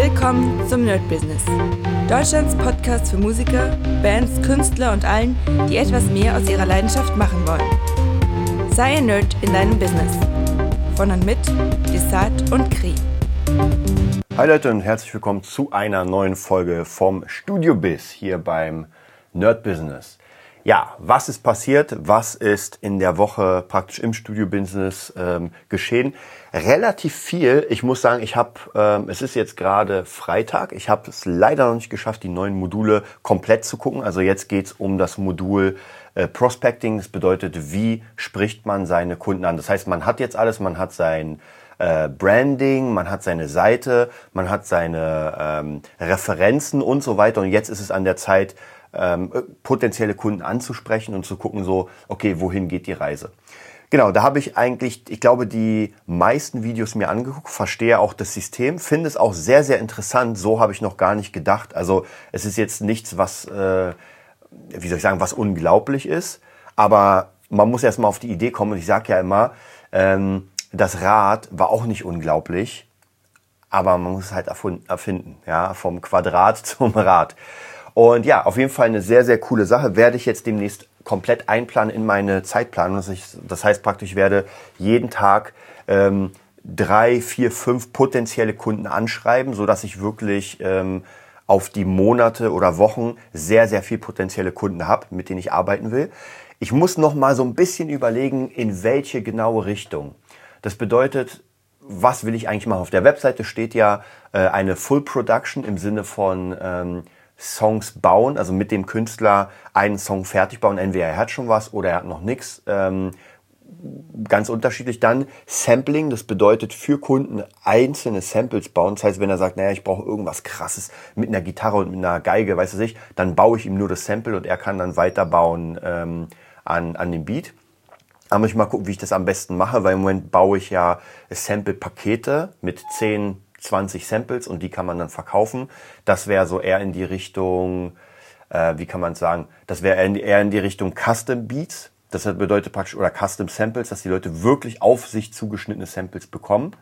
Willkommen zum Nerd Business. Deutschlands Podcast für Musiker, Bands, Künstler und allen, die etwas mehr aus ihrer Leidenschaft machen wollen. Sei ein Nerd in deinem Business. Von und mit Desart und Kri. Hi Leute und herzlich willkommen zu einer neuen Folge vom Studio Biz hier beim Nerd Business. Ja, was ist passiert? Was ist in der Woche praktisch im Studio-Business ähm, geschehen? Relativ viel. Ich muss sagen, ich habe, ähm, es ist jetzt gerade Freitag. Ich habe es leider noch nicht geschafft, die neuen Module komplett zu gucken. Also jetzt geht's um das Modul äh, Prospecting. Das bedeutet, wie spricht man seine Kunden an? Das heißt, man hat jetzt alles, man hat sein äh, Branding, man hat seine Seite, man hat seine ähm, Referenzen und so weiter. Und jetzt ist es an der Zeit, ähm, potenzielle Kunden anzusprechen und zu gucken, so, okay, wohin geht die Reise? Genau, da habe ich eigentlich, ich glaube, die meisten Videos mir angeguckt, verstehe auch das System, finde es auch sehr, sehr interessant. So habe ich noch gar nicht gedacht. Also es ist jetzt nichts, was, äh, wie soll ich sagen, was unglaublich ist. Aber man muss erstmal auf die Idee kommen. Und ich sage ja immer, ähm, das Rad war auch nicht unglaublich, aber man muss es halt erfinden, ja, vom Quadrat zum Rad. Und ja, auf jeden Fall eine sehr, sehr coole Sache. Werde ich jetzt demnächst komplett einplanen in meine Zeitplanung. Das heißt praktisch, ich werde jeden Tag ähm, drei, vier, fünf potenzielle Kunden anschreiben, so dass ich wirklich ähm, auf die Monate oder Wochen sehr, sehr viel potenzielle Kunden habe, mit denen ich arbeiten will. Ich muss noch mal so ein bisschen überlegen, in welche genaue Richtung. Das bedeutet, was will ich eigentlich machen? Auf der Webseite steht ja äh, eine Full Production im Sinne von ähm, Songs bauen, also mit dem Künstler einen Song fertig bauen. Entweder er hat schon was oder er hat noch nichts. Ähm, ganz unterschiedlich. Dann Sampling, das bedeutet für Kunden einzelne Samples bauen. Das heißt, wenn er sagt, naja, ich brauche irgendwas krasses mit einer Gitarre und mit einer Geige, weißt du sich, dann baue ich ihm nur das Sample und er kann dann weiterbauen ähm, an, an dem Beat. Da muss ich mal gucken, wie ich das am besten mache, weil im Moment baue ich ja Sample-Pakete mit zehn 20 Samples und die kann man dann verkaufen. Das wäre so eher in die Richtung, äh, wie kann man sagen, das wäre eher in die Richtung Custom Beats. Das bedeutet praktisch, oder Custom Samples, dass die Leute wirklich auf sich zugeschnittene Samples bekommen.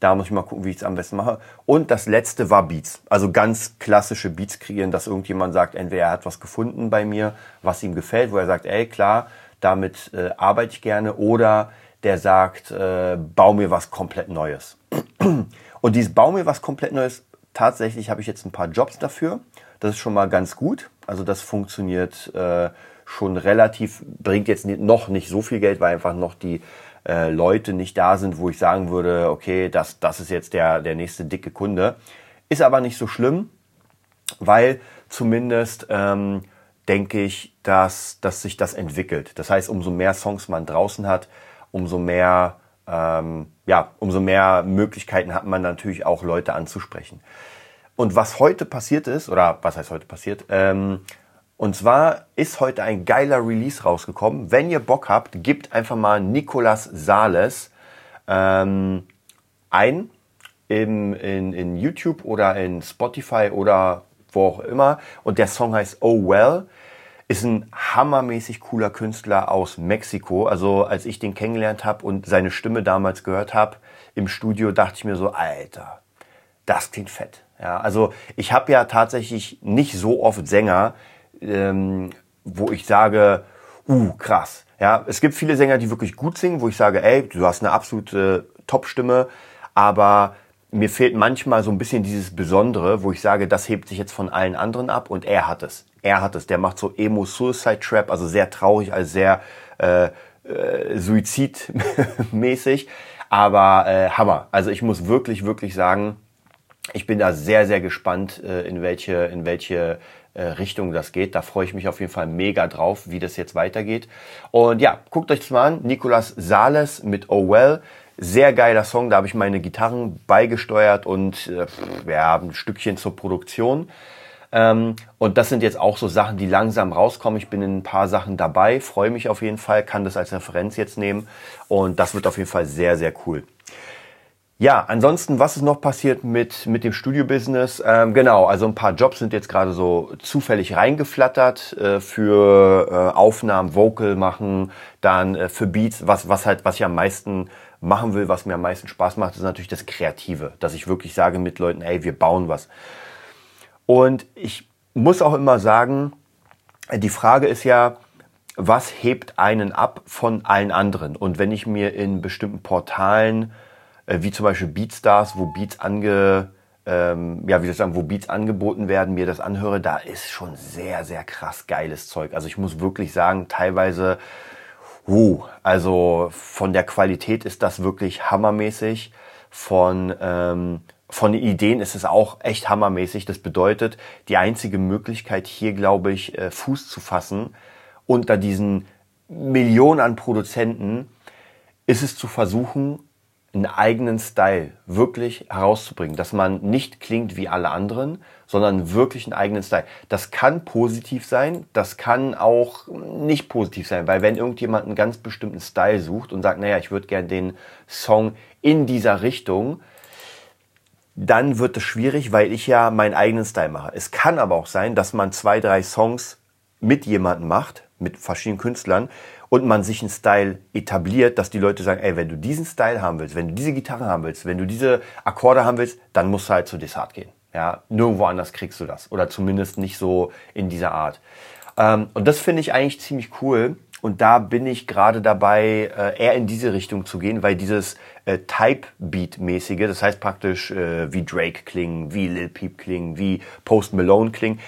Da muss ich mal gucken, wie ich es am besten mache. Und das letzte war Beats. Also ganz klassische Beats kreieren, dass irgendjemand sagt, entweder er hat was gefunden bei mir, was ihm gefällt, wo er sagt, ey, klar, damit äh, arbeite ich gerne. Oder der sagt, äh, bau mir was komplett Neues. Und dieses Bau mir was komplett Neues, tatsächlich habe ich jetzt ein paar Jobs dafür. Das ist schon mal ganz gut. Also das funktioniert äh, schon relativ, bringt jetzt noch nicht so viel Geld, weil einfach noch die äh, Leute nicht da sind, wo ich sagen würde, okay, das, das ist jetzt der, der nächste dicke Kunde. Ist aber nicht so schlimm, weil zumindest ähm, denke ich, dass, dass sich das entwickelt. Das heißt, umso mehr Songs man draußen hat, umso mehr ähm, ja, umso mehr Möglichkeiten hat man natürlich auch Leute anzusprechen. Und was heute passiert ist, oder was heißt heute passiert, ähm, und zwar ist heute ein geiler Release rausgekommen. Wenn ihr Bock habt, gebt einfach mal Nicolas Sales ähm, ein im, in, in YouTube oder in Spotify oder wo auch immer. Und der Song heißt Oh Well. Ist ein hammermäßig cooler Künstler aus Mexiko. Also als ich den kennengelernt habe und seine Stimme damals gehört habe im Studio, dachte ich mir so, Alter, das klingt fett. Ja, also ich habe ja tatsächlich nicht so oft Sänger, ähm, wo ich sage, uh, krass. Ja, es gibt viele Sänger, die wirklich gut singen, wo ich sage, ey, du hast eine absolute Top-Stimme, aber mir fehlt manchmal so ein bisschen dieses Besondere, wo ich sage, das hebt sich jetzt von allen anderen ab und er hat es. Er hat es. Der macht so Emo-Suicide-Trap, also sehr traurig, also sehr äh, äh, suizidmäßig. Aber äh, Hammer. Also ich muss wirklich, wirklich sagen, ich bin da sehr, sehr gespannt, äh, in welche, in welche äh, Richtung das geht. Da freue ich mich auf jeden Fall mega drauf, wie das jetzt weitergeht. Und ja, guckt euch das mal an. Nicolas Sales mit Oh Well. Sehr geiler Song, da habe ich meine Gitarren beigesteuert und äh, ja, ein Stückchen zur Produktion. Ähm, und das sind jetzt auch so Sachen, die langsam rauskommen. Ich bin in ein paar Sachen dabei, freue mich auf jeden Fall, kann das als Referenz jetzt nehmen und das wird auf jeden Fall sehr, sehr cool. Ja, ansonsten, was ist noch passiert mit, mit dem Studio-Business? Ähm, genau, also ein paar Jobs sind jetzt gerade so zufällig reingeflattert äh, für äh, Aufnahmen, Vocal machen, dann äh, für Beats, was, was halt, was ich am meisten machen will, was mir am meisten Spaß macht, ist natürlich das Kreative. Dass ich wirklich sage mit Leuten, ey, wir bauen was. Und ich muss auch immer sagen, die Frage ist ja, was hebt einen ab von allen anderen? Und wenn ich mir in bestimmten Portalen, äh, wie zum Beispiel Beatstars, wo Beats ange, ähm, ja, wie soll ich sagen, wo Beats angeboten werden, mir das anhöre, da ist schon sehr, sehr krass geiles Zeug. Also ich muss wirklich sagen, teilweise, uh, also von der Qualität ist das wirklich hammermäßig. Von, ähm, von den Ideen ist es auch echt hammermäßig. Das bedeutet, die einzige Möglichkeit hier, glaube ich, äh, Fuß zu fassen unter diesen Millionen an Produzenten, ist es zu versuchen, einen eigenen Style wirklich herauszubringen, dass man nicht klingt wie alle anderen, sondern wirklich einen eigenen Style. Das kann positiv sein, das kann auch nicht positiv sein, weil wenn irgendjemand einen ganz bestimmten Style sucht und sagt, naja, ich würde gerne den Song in dieser Richtung, dann wird es schwierig, weil ich ja meinen eigenen Style mache. Es kann aber auch sein, dass man zwei, drei Songs mit jemandem macht, mit verschiedenen Künstlern und man sich einen Style etabliert, dass die Leute sagen, ey, wenn du diesen Style haben willst, wenn du diese Gitarre haben willst, wenn du diese Akkorde haben willst, dann musst du halt zu Desart gehen. Ja, nirgendwo anders kriegst du das. Oder zumindest nicht so in dieser Art. Ähm, und das finde ich eigentlich ziemlich cool. Und da bin ich gerade dabei, äh, eher in diese Richtung zu gehen, weil dieses äh, Type-Beat-mäßige, das heißt praktisch äh, wie Drake klingen, wie Lil Peep klingen, wie Post Malone klingen,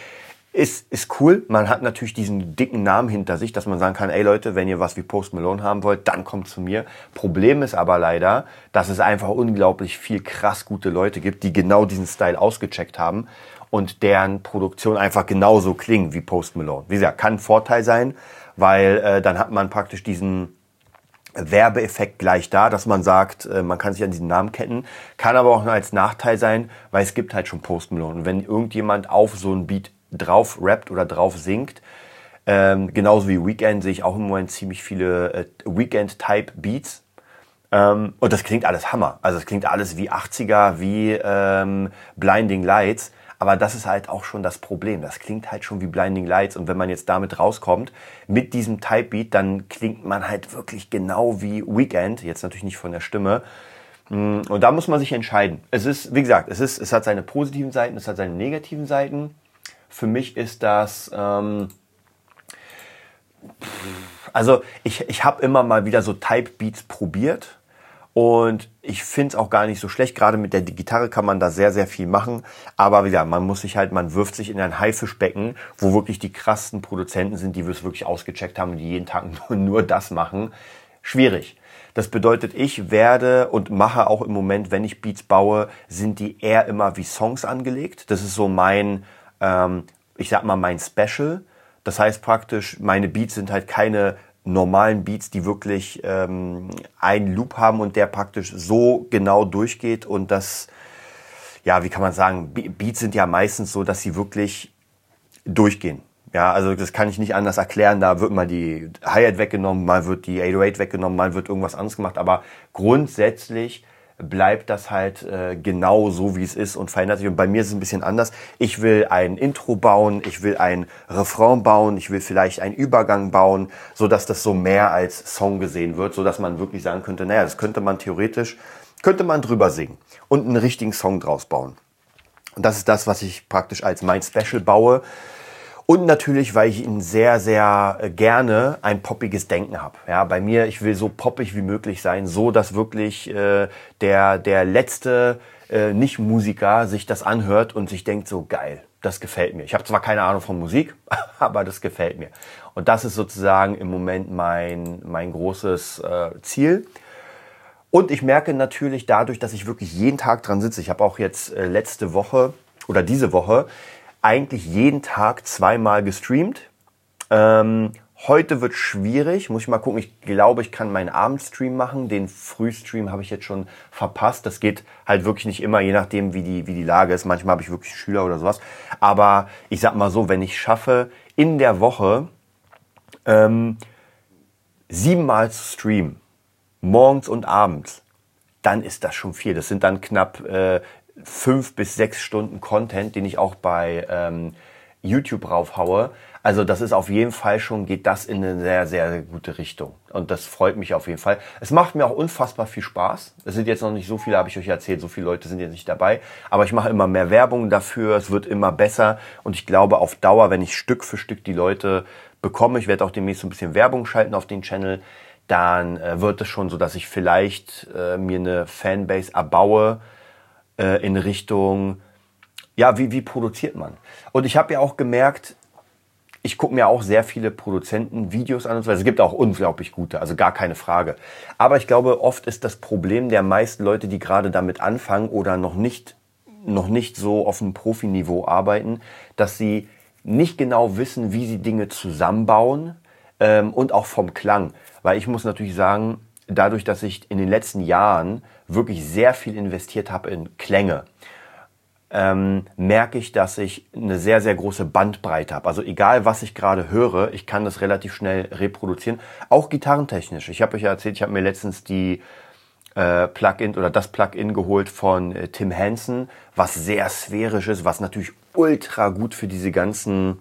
ist, ist cool. Man hat natürlich diesen dicken Namen hinter sich, dass man sagen kann, ey Leute, wenn ihr was wie Post Malone haben wollt, dann kommt zu mir. Problem ist aber leider, dass es einfach unglaublich viel krass gute Leute gibt, die genau diesen Style ausgecheckt haben und deren Produktion einfach genauso klingt wie Post Malone. Wie gesagt, kann ein Vorteil sein, weil äh, dann hat man praktisch diesen Werbeeffekt gleich da, dass man sagt, äh, man kann sich an diesen Namen ketten. Kann aber auch nur als Nachteil sein, weil es gibt halt schon Post Malone. Und wenn irgendjemand auf so ein Beat drauf rappt oder drauf singt. Ähm, genauso wie Weekend sehe ich auch im Moment ziemlich viele äh, Weekend-Type-Beats. Ähm, und das klingt alles Hammer. Also es klingt alles wie 80er, wie ähm, Blinding Lights. Aber das ist halt auch schon das Problem. Das klingt halt schon wie Blinding Lights. Und wenn man jetzt damit rauskommt, mit diesem Type-Beat, dann klingt man halt wirklich genau wie Weekend. Jetzt natürlich nicht von der Stimme. Mm, und da muss man sich entscheiden. Es ist, wie gesagt, es ist, es hat seine positiven Seiten, es hat seine negativen Seiten. Für mich ist das, ähm, also ich, ich habe immer mal wieder so Type Beats probiert und ich finde es auch gar nicht so schlecht. Gerade mit der Gitarre kann man da sehr, sehr viel machen. Aber wie gesagt, man muss sich halt, man wirft sich in ein Haifischbecken, wo wirklich die krassen Produzenten sind, die wir es wirklich ausgecheckt haben die jeden Tag nur, nur das machen. Schwierig. Das bedeutet, ich werde und mache auch im Moment, wenn ich Beats baue, sind die eher immer wie Songs angelegt. Das ist so mein, ähm, ich sag mal, mein Special. Das heißt praktisch, meine Beats sind halt keine normalen Beats, die wirklich ähm, einen Loop haben und der praktisch so genau durchgeht und das, ja, wie kann man sagen, Beats sind ja meistens so, dass sie wirklich durchgehen. Ja, also das kann ich nicht anders erklären. Da wird mal die Hi-Hat weggenommen, mal wird die 808 weggenommen, mal wird irgendwas anderes gemacht. Aber grundsätzlich bleibt das halt äh, genau so, wie es ist und verändert sich. Und bei mir ist es ein bisschen anders. Ich will ein Intro bauen, ich will ein Refrain bauen, ich will vielleicht einen Übergang bauen, so dass das so mehr als Song gesehen wird, so dass man wirklich sagen könnte, naja, das könnte man theoretisch, könnte man drüber singen und einen richtigen Song draus bauen. Und das ist das, was ich praktisch als mein Special baue. Und natürlich, weil ich ihn sehr, sehr äh, gerne ein poppiges Denken habe. Ja, bei mir, ich will so poppig wie möglich sein, so dass wirklich äh, der, der letzte äh, Nicht-Musiker sich das anhört und sich denkt, so geil, das gefällt mir. Ich habe zwar keine Ahnung von Musik, aber das gefällt mir. Und das ist sozusagen im Moment mein, mein großes äh, Ziel. Und ich merke natürlich dadurch, dass ich wirklich jeden Tag dran sitze. Ich habe auch jetzt äh, letzte Woche oder diese Woche eigentlich jeden Tag zweimal gestreamt. Ähm, heute wird schwierig, muss ich mal gucken. Ich glaube, ich kann meinen Abendstream machen. Den Frühstream habe ich jetzt schon verpasst. Das geht halt wirklich nicht immer, je nachdem, wie die, wie die Lage ist. Manchmal habe ich wirklich Schüler oder sowas. Aber ich sag mal so, wenn ich schaffe, in der Woche ähm, siebenmal zu streamen, morgens und abends, dann ist das schon viel. Das sind dann knapp äh, fünf bis sechs Stunden Content, den ich auch bei ähm, YouTube raufhaue. Also das ist auf jeden Fall schon, geht das in eine sehr, sehr gute Richtung. Und das freut mich auf jeden Fall. Es macht mir auch unfassbar viel Spaß. Es sind jetzt noch nicht so viele, habe ich euch erzählt, so viele Leute sind jetzt nicht dabei. Aber ich mache immer mehr Werbung dafür, es wird immer besser. Und ich glaube auf Dauer, wenn ich Stück für Stück die Leute bekomme, ich werde auch demnächst ein bisschen Werbung schalten auf den Channel, dann äh, wird es schon so, dass ich vielleicht äh, mir eine Fanbase erbaue äh, in Richtung ja, wie, wie produziert man? Und ich habe ja auch gemerkt, ich gucke mir auch sehr viele Produzenten Videos an und so weiter. Es gibt auch unglaublich gute, also gar keine Frage. Aber ich glaube, oft ist das Problem der meisten Leute, die gerade damit anfangen oder noch nicht, noch nicht so auf einem Profiniveau arbeiten, dass sie nicht genau wissen, wie sie Dinge zusammenbauen ähm, und auch vom Klang. Weil ich muss natürlich sagen, dadurch, dass ich in den letzten Jahren wirklich sehr viel investiert habe in Klänge, ähm, merke ich, dass ich eine sehr, sehr große Bandbreite habe. Also egal, was ich gerade höre, ich kann das relativ schnell reproduzieren. Auch gitarrentechnisch. Ich habe euch ja erzählt, ich habe mir letztens die äh, Plugin oder das Plugin geholt von äh, Tim Henson, was sehr sphärisch ist, was natürlich ultra gut für diese ganzen,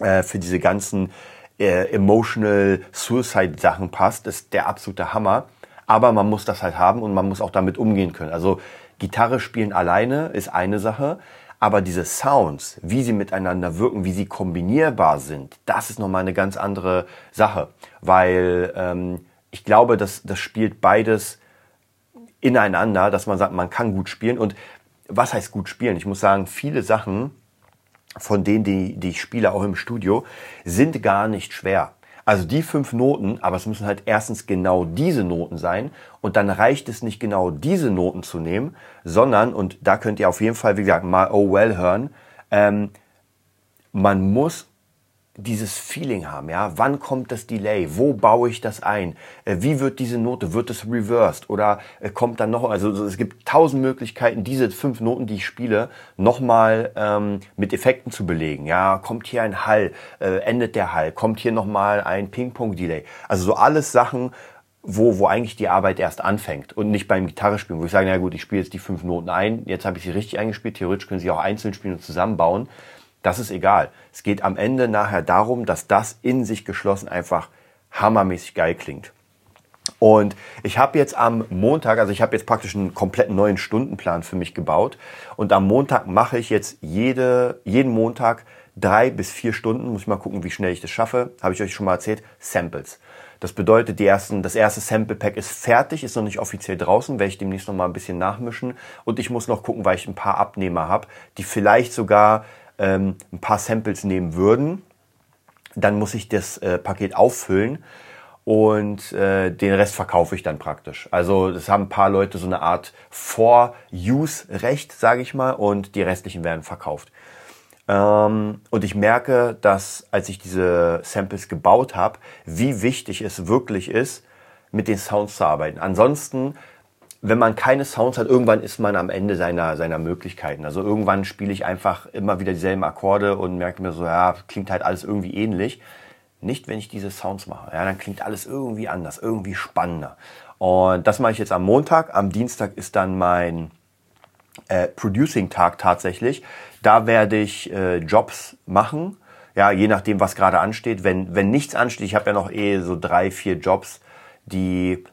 äh, für diese ganzen äh, emotional Suicide Sachen passt. Das ist der absolute Hammer. Aber man muss das halt haben und man muss auch damit umgehen können. Also Gitarre spielen alleine ist eine Sache, aber diese Sounds, wie sie miteinander wirken, wie sie kombinierbar sind, das ist nochmal eine ganz andere Sache, weil ähm, ich glaube, dass das spielt beides ineinander, dass man sagt, man kann gut spielen und was heißt gut spielen? Ich muss sagen, viele Sachen von denen, die, die ich spiele, auch im Studio, sind gar nicht schwer. Also die fünf Noten, aber es müssen halt erstens genau diese Noten sein und dann reicht es nicht genau diese Noten zu nehmen, sondern, und da könnt ihr auf jeden Fall, wie gesagt, mal Oh Well hören, ähm, man muss dieses Feeling haben, ja, wann kommt das Delay, wo baue ich das ein, äh, wie wird diese Note, wird es reversed? Oder äh, kommt dann noch, also es gibt tausend Möglichkeiten, diese fünf Noten, die ich spiele, nochmal ähm, mit Effekten zu belegen, ja, kommt hier ein Hall, äh, endet der Hall, kommt hier nochmal ein Ping-Pong-Delay, also so alles Sachen, wo, wo eigentlich die Arbeit erst anfängt und nicht beim Gitarrespielen, wo ich sage, na gut, ich spiele jetzt die fünf Noten ein, jetzt habe ich sie richtig eingespielt, theoretisch können sie auch einzeln spielen und zusammenbauen, das ist egal. Es geht am Ende nachher darum, dass das in sich geschlossen einfach hammermäßig geil klingt. Und ich habe jetzt am Montag, also ich habe jetzt praktisch einen kompletten neuen Stundenplan für mich gebaut. Und am Montag mache ich jetzt jede, jeden Montag drei bis vier Stunden, muss ich mal gucken, wie schnell ich das schaffe, habe ich euch schon mal erzählt, Samples. Das bedeutet, die ersten, das erste Sample Pack ist fertig, ist noch nicht offiziell draußen, werde ich demnächst noch mal ein bisschen nachmischen. Und ich muss noch gucken, weil ich ein paar Abnehmer habe, die vielleicht sogar ähm, ein paar Samples nehmen würden, dann muss ich das äh, Paket auffüllen und äh, den Rest verkaufe ich dann praktisch. Also das haben ein paar Leute so eine Art For-Use-Recht, sage ich mal, und die restlichen werden verkauft. Ähm, und ich merke, dass als ich diese Samples gebaut habe, wie wichtig es wirklich ist, mit den Sounds zu arbeiten. Ansonsten wenn man keine Sounds hat, irgendwann ist man am Ende seiner, seiner Möglichkeiten. Also irgendwann spiele ich einfach immer wieder dieselben Akkorde und merke mir so, ja, klingt halt alles irgendwie ähnlich. Nicht, wenn ich diese Sounds mache. Ja, dann klingt alles irgendwie anders, irgendwie spannender. Und das mache ich jetzt am Montag. Am Dienstag ist dann mein äh, Producing-Tag tatsächlich. Da werde ich äh, Jobs machen. Ja, je nachdem, was gerade ansteht. Wenn, wenn nichts ansteht, ich habe ja noch eh so drei, vier Jobs, die,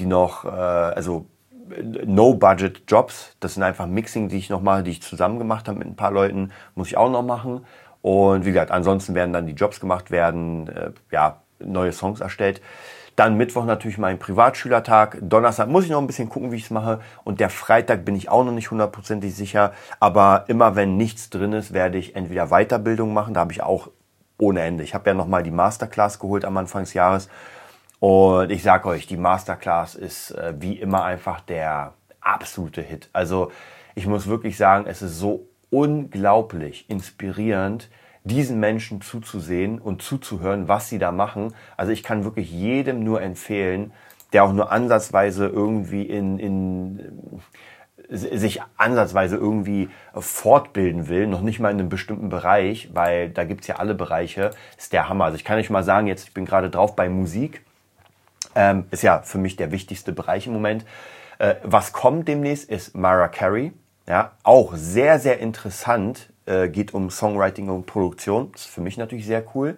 die noch, äh, also No-Budget-Jobs. Das sind einfach Mixing, die ich noch mache, die ich zusammen gemacht habe mit ein paar Leuten, muss ich auch noch machen. Und wie gesagt, ansonsten werden dann die Jobs gemacht werden, äh, ja, neue Songs erstellt. Dann Mittwoch natürlich mein Privatschülertag. Donnerstag muss ich noch ein bisschen gucken, wie ich es mache. Und der Freitag bin ich auch noch nicht hundertprozentig sicher. Aber immer wenn nichts drin ist, werde ich entweder Weiterbildung machen. Da habe ich auch ohne Ende. Ich habe ja nochmal die Masterclass geholt am Anfang des Jahres. Und ich sage euch, die Masterclass ist äh, wie immer einfach der absolute Hit. Also ich muss wirklich sagen, es ist so unglaublich inspirierend, diesen Menschen zuzusehen und zuzuhören, was sie da machen. Also ich kann wirklich jedem nur empfehlen, der auch nur ansatzweise irgendwie in, in sich ansatzweise irgendwie fortbilden will, noch nicht mal in einem bestimmten Bereich, weil da gibt's ja alle Bereiche, ist der Hammer. Also ich kann euch mal sagen, jetzt ich bin gerade drauf bei Musik ähm, ist ja für mich der wichtigste Bereich im Moment. Äh, was kommt demnächst ist Mara Carey. Ja, auch sehr, sehr interessant, Äh, geht um Songwriting und Produktion. Ist für mich natürlich sehr cool.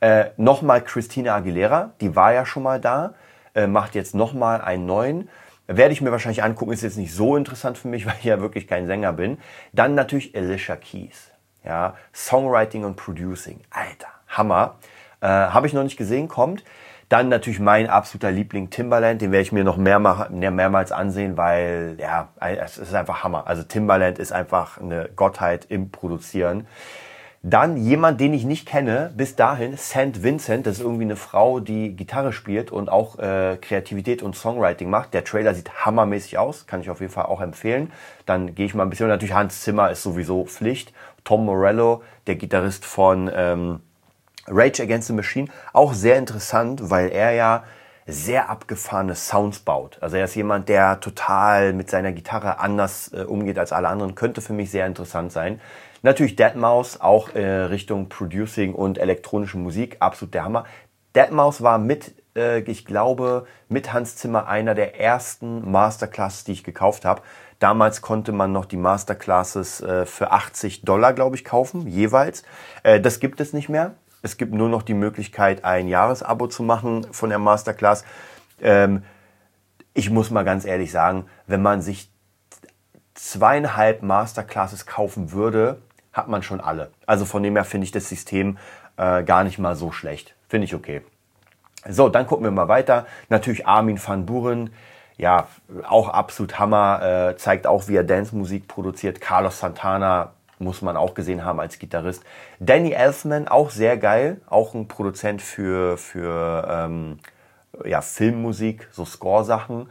Äh, nochmal Christina Aguilera, die war ja schon mal da, äh, macht jetzt nochmal einen neuen. Werde ich mir wahrscheinlich angucken, ist jetzt nicht so interessant für mich, weil ich ja wirklich kein Sänger bin. Dann natürlich Alicia Keys. Ja, Songwriting und Producing. Alter, Hammer. Äh, Habe ich noch nicht gesehen, kommt. Dann natürlich mein absoluter Liebling Timbaland, den werde ich mir noch mehr, mehr, mehrmals ansehen, weil ja, es ist einfach Hammer. Also Timbaland ist einfach eine Gottheit im Produzieren. Dann jemand, den ich nicht kenne, bis dahin, St. Vincent, das ist irgendwie eine Frau, die Gitarre spielt und auch äh, Kreativität und Songwriting macht. Der Trailer sieht hammermäßig aus, kann ich auf jeden Fall auch empfehlen. Dann gehe ich mal ein bisschen, natürlich Hans Zimmer ist sowieso Pflicht. Tom Morello, der Gitarrist von ähm, Rage Against the Machine, auch sehr interessant, weil er ja sehr abgefahrene Sounds baut. Also er ist jemand, der total mit seiner Gitarre anders äh, umgeht als alle anderen. Könnte für mich sehr interessant sein. Natürlich Deadmau5, auch äh, Richtung Producing und elektronische Musik, absolut der Hammer. Deadmau5 war mit, äh, ich glaube, mit Hans Zimmer einer der ersten Masterclasses, die ich gekauft habe. Damals konnte man noch die Masterclasses äh, für 80 Dollar, glaube ich, kaufen, jeweils. Äh, das gibt es nicht mehr. Es gibt nur noch die Möglichkeit, ein Jahresabo zu machen von der Masterclass. Ähm, ich muss mal ganz ehrlich sagen, wenn man sich zweieinhalb Masterclasses kaufen würde, hat man schon alle. Also von dem her finde ich das System äh, gar nicht mal so schlecht. Finde ich okay. So, dann gucken wir mal weiter. Natürlich Armin van Buren. Ja, auch absolut Hammer. Äh, zeigt auch, wie er Dance-Musik produziert. Carlos Santana, muss man auch gesehen haben als Gitarrist. Danny Elfman, auch sehr geil, auch ein Produzent für, für ähm, ja, Filmmusik, so Score-Sachen.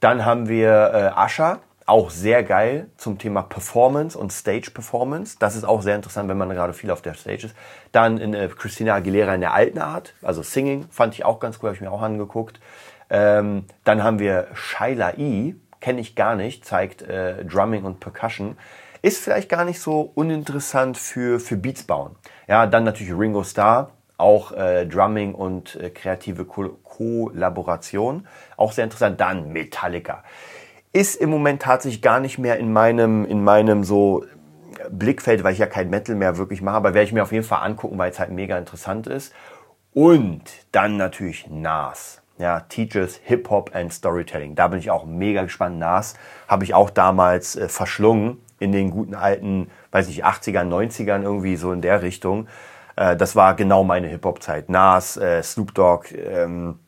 Dann haben wir äh, Asha, auch sehr geil zum Thema Performance und Stage Performance. Das ist auch sehr interessant, wenn man gerade viel auf der Stage ist. Dann in äh, Christina Aguilera in der alten Art, also Singing, fand ich auch ganz cool, habe ich mir auch angeguckt. Ähm, dann haben wir Shaila E, kenne ich gar nicht, zeigt äh, Drumming und Percussion. Ist vielleicht gar nicht so uninteressant für, für Beats bauen. Ja, dann natürlich Ringo Starr, auch äh, Drumming und äh, kreative Ko Kollaboration. Auch sehr interessant. Dann Metallica. Ist im Moment tatsächlich gar nicht mehr in meinem, in meinem so Blickfeld, weil ich ja kein Metal mehr wirklich mache, aber werde ich mir auf jeden Fall angucken, weil es halt mega interessant ist. Und dann natürlich Nas. Ja, Teaches Hip Hop and Storytelling. Da bin ich auch mega gespannt. Nas habe ich auch damals äh, verschlungen in den guten alten, weiß ich, 80ern, 90ern irgendwie so in der Richtung. Äh, das war genau meine Hip-Hop-Zeit. Nas, äh, Snoop Dogg, ähm,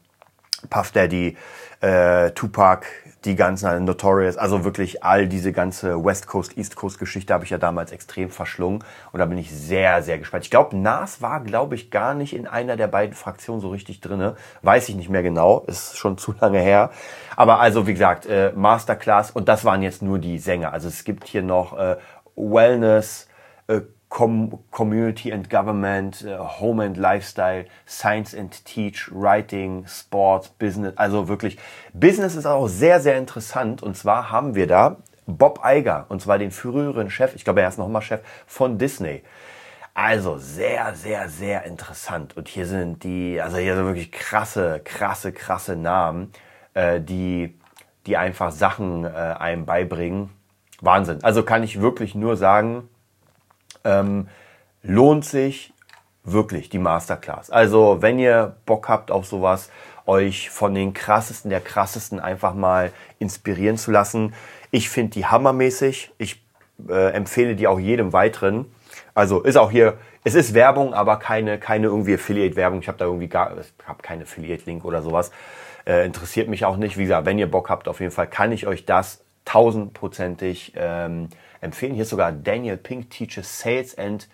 Puff Daddy, äh, Tupac, die ganzen Notorious, also wirklich all diese ganze West Coast, East Coast Geschichte habe ich ja damals extrem verschlungen und da bin ich sehr, sehr gespannt. Ich glaube, Nas war, glaube ich, gar nicht in einer der beiden Fraktionen so richtig drinne. Weiß ich nicht mehr genau, ist schon zu lange her. Aber also, wie gesagt, äh, Masterclass und das waren jetzt nur die Sänger. Also es gibt hier noch äh, Wellness, äh, Com Community and Government, uh, Home and Lifestyle, Science and Teach, Writing, Sports, Business. Also wirklich, Business ist auch sehr, sehr interessant. Und zwar haben wir da Bob Iger, und zwar den früheren Chef, ich glaube, er ist nochmal Chef von Disney. Also sehr, sehr, sehr interessant. Und hier sind die, also hier sind wirklich krasse, krasse, krasse Namen, äh, die, die einfach Sachen äh, einem beibringen. Wahnsinn. Also kann ich wirklich nur sagen, ähm, lohnt sich wirklich die Masterclass. Also wenn ihr Bock habt auf sowas, euch von den krassesten der krassesten einfach mal inspirieren zu lassen. Ich finde die hammermäßig. Ich äh, empfehle die auch jedem weiteren. Also ist auch hier, es ist Werbung, aber keine, keine irgendwie Affiliate-Werbung. Ich habe da irgendwie gar, ich habe keinen Affiliate-Link oder sowas. Äh, interessiert mich auch nicht. Wie gesagt, wenn ihr Bock habt, auf jeden Fall kann ich euch das tausendprozentig ähm, empfehlen. Hier ist sogar Daniel Pink teaches Sales and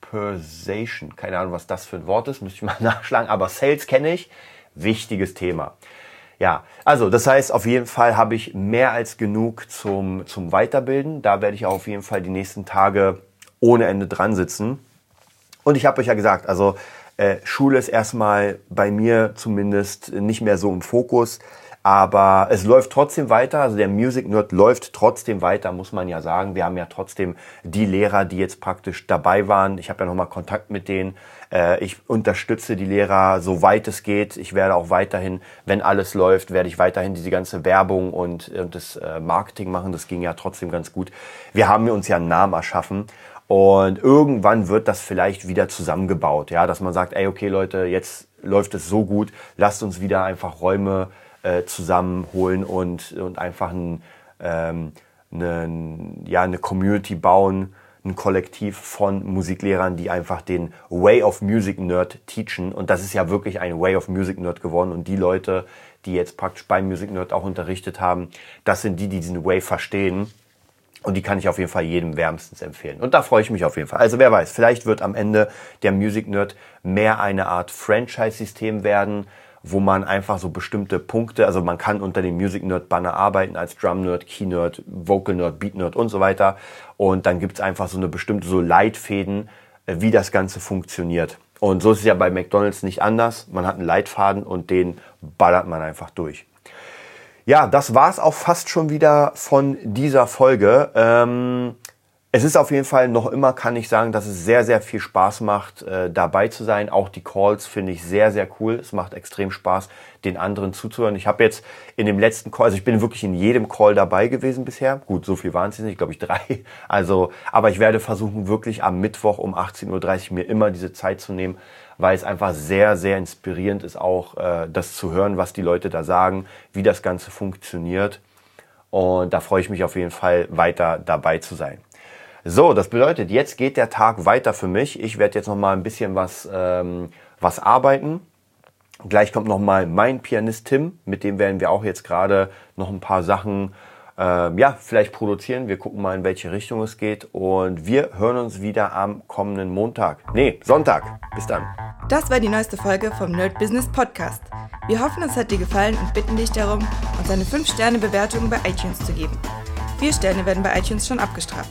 Persuasion. Keine Ahnung, was das für ein Wort ist, müsste ich mal nachschlagen, aber Sales kenne ich. Wichtiges Thema. Ja, also das heißt, auf jeden Fall habe ich mehr als genug zum, zum Weiterbilden. Da werde ich auf jeden Fall die nächsten Tage ohne Ende dran sitzen. Und ich habe euch ja gesagt, also äh, Schule ist erstmal bei mir zumindest nicht mehr so im Fokus. Aber es läuft trotzdem weiter, also der Music Nerd läuft trotzdem weiter, muss man ja sagen. Wir haben ja trotzdem die Lehrer, die jetzt praktisch dabei waren. Ich habe ja nochmal Kontakt mit denen. Äh, ich unterstütze die Lehrer, soweit es geht. Ich werde auch weiterhin, wenn alles läuft, werde ich weiterhin diese ganze Werbung und, und das äh, Marketing machen. Das ging ja trotzdem ganz gut. Wir haben uns ja einen Namen erschaffen. Und irgendwann wird das vielleicht wieder zusammengebaut, ja, dass man sagt, ey, okay, Leute, jetzt läuft es so gut, lasst uns wieder einfach Räume äh, zusammenholen und, und einfach ein, ähm, eine, ja, eine Community bauen, ein Kollektiv von Musiklehrern, die einfach den Way of Music Nerd teachen. Und das ist ja wirklich ein Way of Music Nerd geworden. Und die Leute, die jetzt praktisch beim Music Nerd auch unterrichtet haben, das sind die, die diesen Way verstehen. Und die kann ich auf jeden Fall jedem wärmstens empfehlen. Und da freue ich mich auf jeden Fall. Also wer weiß, vielleicht wird am Ende der Music Nerd mehr eine Art Franchise-System werden, wo man einfach so bestimmte Punkte, also man kann unter dem Music Nerd Banner arbeiten als Drum Nerd, Key Nerd, Vocal Nerd, Beat Nerd und so weiter. Und dann gibt's einfach so eine bestimmte so Leitfäden, äh, wie das Ganze funktioniert. Und so ist es ja bei McDonald's nicht anders. Man hat einen Leitfaden und den ballert man einfach durch. Ja, das war's auch fast schon wieder von dieser Folge. Ähm, es ist auf jeden Fall noch immer, kann ich sagen, dass es sehr, sehr viel Spaß macht, äh, dabei zu sein. Auch die Calls finde ich sehr, sehr cool. Es macht extrem Spaß, den anderen zuzuhören. Ich habe jetzt in dem letzten Call, also ich bin wirklich in jedem Call dabei gewesen bisher. Gut, so viel waren es nicht, glaube ich drei. Also, aber ich werde versuchen, wirklich am Mittwoch um 18.30 Uhr mir immer diese Zeit zu nehmen, weil es einfach sehr, sehr inspirierend ist, auch äh, das zu hören, was die Leute da sagen, wie das Ganze funktioniert. Und da freue ich mich auf jeden Fall weiter dabei zu sein. So, das bedeutet, jetzt geht der Tag weiter für mich. Ich werde jetzt noch mal ein bisschen was, ähm, was arbeiten. Gleich kommt noch mal mein Pianist Tim, mit dem werden wir auch jetzt gerade noch ein paar Sachen ähm, ja, vielleicht produzieren. Wir gucken mal, in welche Richtung es geht. Und wir hören uns wieder am kommenden Montag. Nee, Sonntag. Bis dann. Das war die neueste Folge vom Nerd Business Podcast. Wir hoffen, es hat dir gefallen und bitten dich darum, uns eine 5-Sterne-Bewertung bei iTunes zu geben. Vier Sterne werden bei iTunes schon abgestraft.